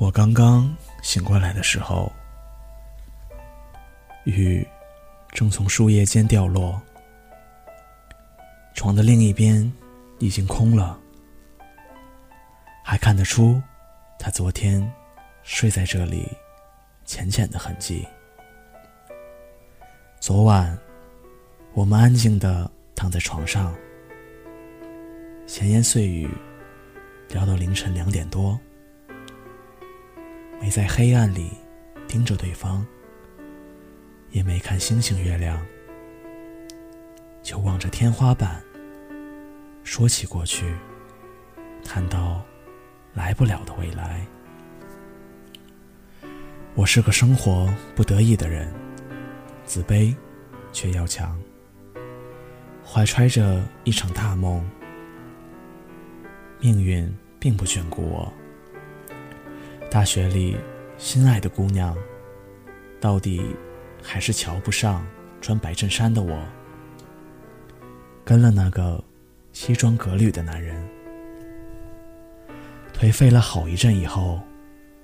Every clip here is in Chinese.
我刚刚醒过来的时候，雨正从树叶间掉落，床的另一边已经空了，还看得出他昨天睡在这里浅浅的痕迹。昨晚，我们安静的躺在床上，闲言碎语，聊到凌晨两点多。没在黑暗里盯着对方，也没看星星月亮，就望着天花板，说起过去，谈到来不了的未来。我是个生活不得已的人，自卑却要强，怀揣着一场大梦，命运并不眷顾我。大学里，心爱的姑娘，到底还是瞧不上穿白衬衫的我。跟了那个西装革履的男人，颓废了好一阵以后，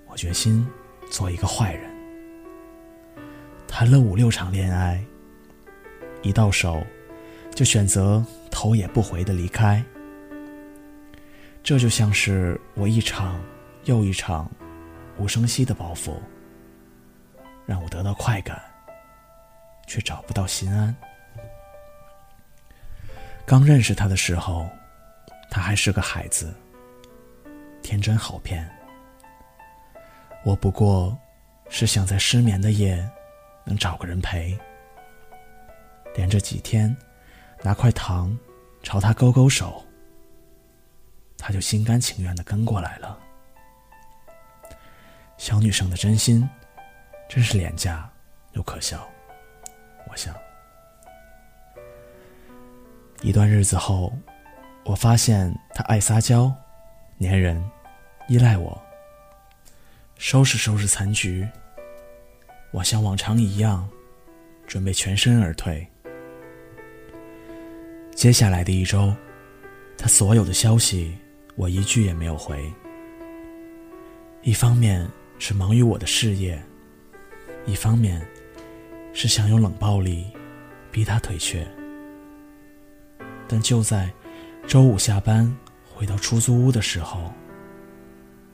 我决心做一个坏人。谈了五六场恋爱，一到手就选择头也不回的离开。这就像是我一场又一场。无声息的包袱，让我得到快感，却找不到心安。刚认识他的时候，他还是个孩子，天真好骗。我不过是想在失眠的夜能找个人陪，连着几天拿块糖朝他勾勾手，他就心甘情愿的跟过来了。小女生的真心，真是廉价又可笑。我想，一段日子后，我发现他爱撒娇、粘人、依赖我。收拾收拾残局，我像往常一样，准备全身而退。接下来的一周，他所有的消息，我一句也没有回。一方面。是忙于我的事业，一方面是想用冷暴力逼他退却。但就在周五下班回到出租屋的时候，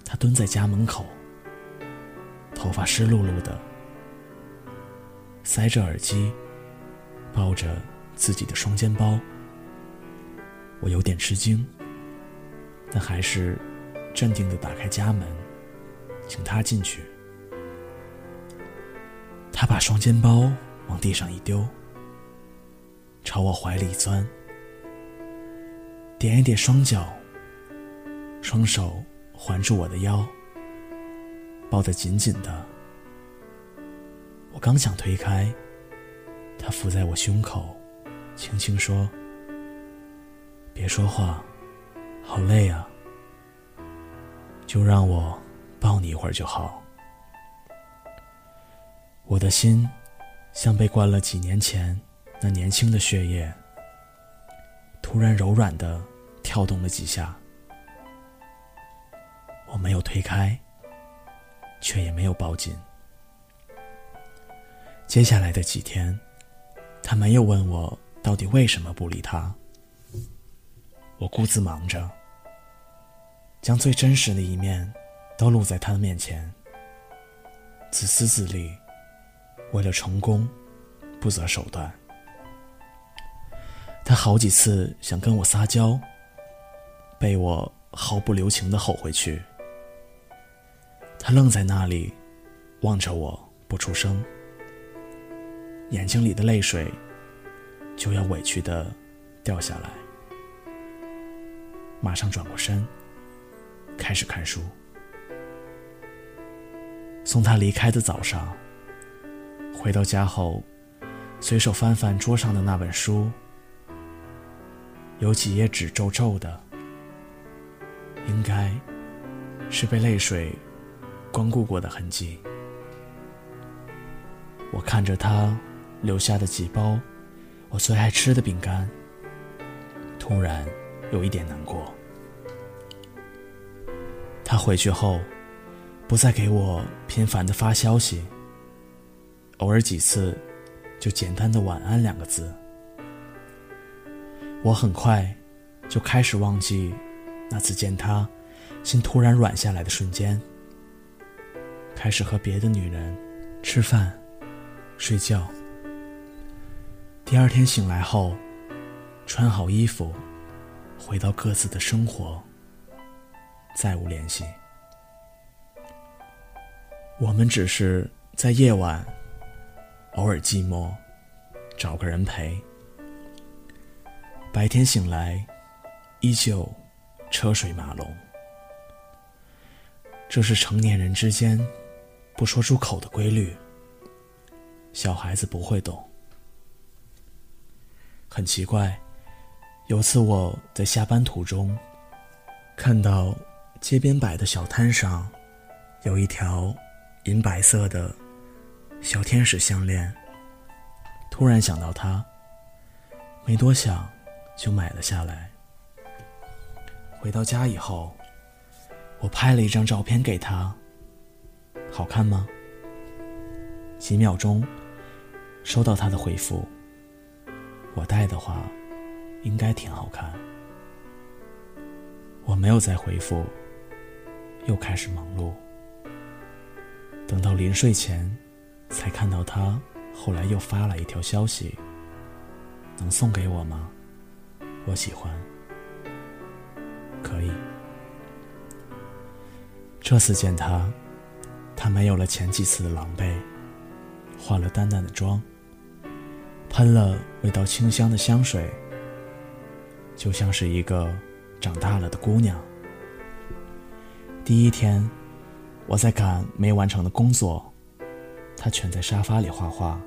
他蹲在家门口，头发湿漉漉的，塞着耳机，抱着自己的双肩包。我有点吃惊，但还是镇定的打开家门。请他进去。他把双肩包往地上一丢，朝我怀里钻，点一点双脚，双手环住我的腰，抱得紧紧的。我刚想推开，他伏在我胸口，轻轻说：“别说话，好累啊，就让我。”抱你一会儿就好。我的心像被灌了几年前那年轻的血液，突然柔软的跳动了几下。我没有推开，却也没有抱紧。接下来的几天，他没有问我到底为什么不理他。我孤自忙着，将最真实的一面。都露在他的面前，自私自利，为了成功，不择手段。他好几次想跟我撒娇，被我毫不留情的吼回去。他愣在那里，望着我不出声，眼睛里的泪水就要委屈的掉下来。马上转过身，开始看书。送他离开的早上，回到家后，随手翻翻桌上的那本书，有几页纸皱皱的，应该是被泪水光顾过的痕迹。我看着他留下的几包我最爱吃的饼干，突然有一点难过。他回去后。不再给我频繁的发消息，偶尔几次就简单的晚安两个字。我很快就开始忘记那次见他心突然软下来的瞬间，开始和别的女人吃饭、睡觉。第二天醒来后，穿好衣服，回到各自的生活，再无联系。我们只是在夜晚偶尔寂寞，找个人陪；白天醒来，依旧车水马龙。这是成年人之间不说出口的规律，小孩子不会懂。很奇怪，有次我在下班途中，看到街边摆的小摊上有一条。银白色的小天使项链，突然想到他，没多想就买了下来。回到家以后，我拍了一张照片给他，好看吗？几秒钟，收到他的回复：“我戴的话，应该挺好看。”我没有再回复，又开始忙碌。等到临睡前，才看到他后来又发了一条消息：“能送给我吗？我喜欢。”可以。这次见他，他没有了前几次的狼狈，化了淡淡的妆，喷了味道清香的香水，就像是一个长大了的姑娘。第一天。我在赶没完成的工作，他蜷在沙发里画画，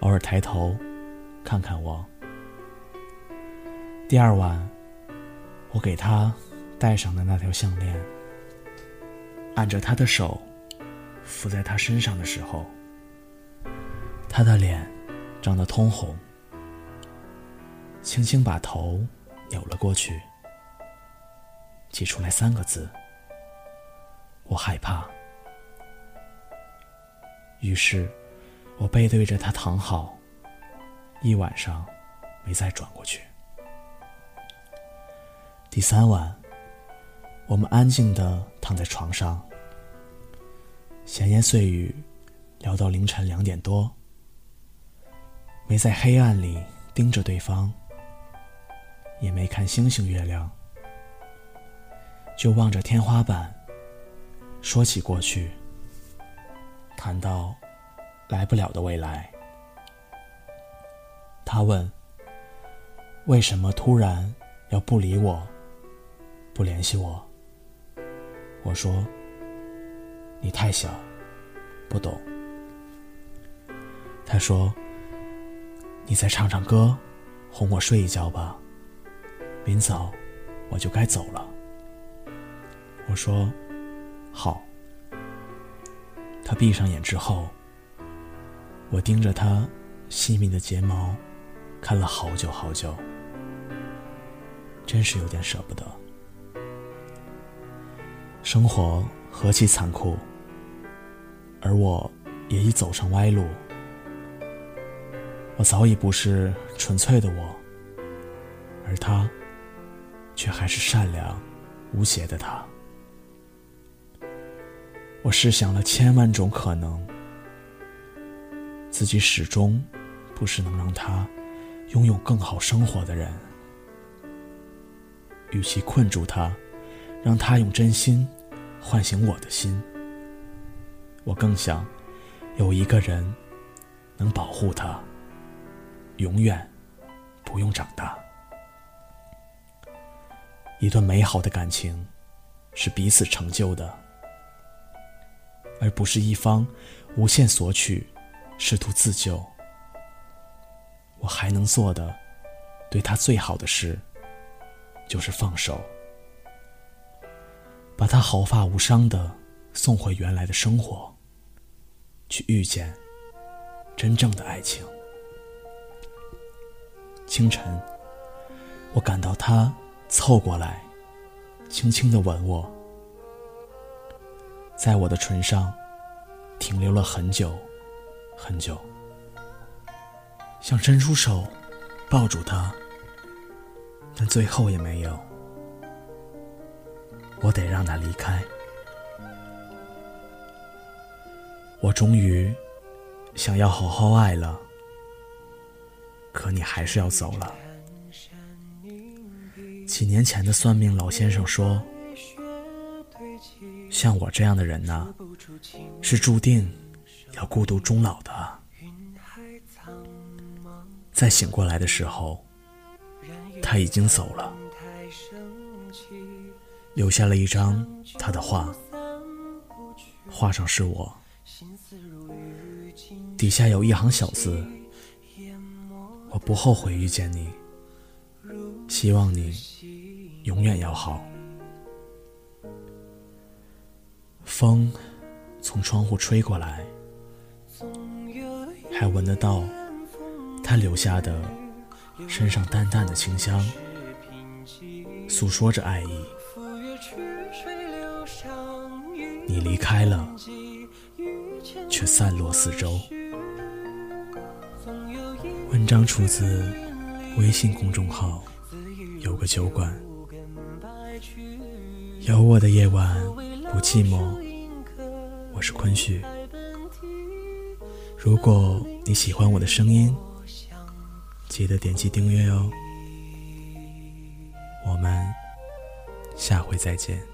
偶尔抬头看看我。第二晚，我给他戴上的那条项链，按着他的手敷在他身上的时候，他的脸涨得通红，轻轻把头扭了过去，挤出来三个字。我害怕，于是，我背对着他躺好，一晚上没再转过去。第三晚，我们安静的躺在床上，闲言碎语，聊到凌晨两点多，没在黑暗里盯着对方，也没看星星月亮，就望着天花板。说起过去，谈到来不了的未来，他问：“为什么突然要不理我，不联系我？”我说：“你太小，不懂。”他说：“你再唱唱歌，哄我睡一觉吧，明早我就该走了。”我说。好。他闭上眼之后，我盯着他细密的睫毛，看了好久好久，真是有点舍不得。生活何其残酷，而我也已走上歪路。我早已不是纯粹的我，而他，却还是善良、无邪的他。我试想了千万种可能，自己始终不是能让他拥有更好生活的人。与其困住他，让他用真心唤醒我的心，我更想有一个人能保护他，永远不用长大。一段美好的感情是彼此成就的。而不是一方无限索取，试图自救。我还能做的，对他最好的事，就是放手，把他毫发无伤的送回原来的生活，去遇见真正的爱情。清晨，我感到他凑过来，轻轻的吻我。在我的唇上停留了很久很久，想伸出手抱住他，但最后也没有。我得让他离开。我终于想要好好爱了，可你还是要走了。几年前的算命老先生说，像我这样的人呢，是注定要孤独终老的。在醒过来的时候，他已经走了，留下了一张他的画，画上是我。底下有一行小字：“我不后悔遇见你，希望你永远要好。”风从窗户吹过来，还闻得到他留下的身上淡淡的清香，诉说着爱意。你离开了。却散落四周。文章出自微信公众号“有个酒馆”。有我的夜晚不寂寞，我是坤旭。如果你喜欢我的声音，记得点击订阅哦。我们下回再见。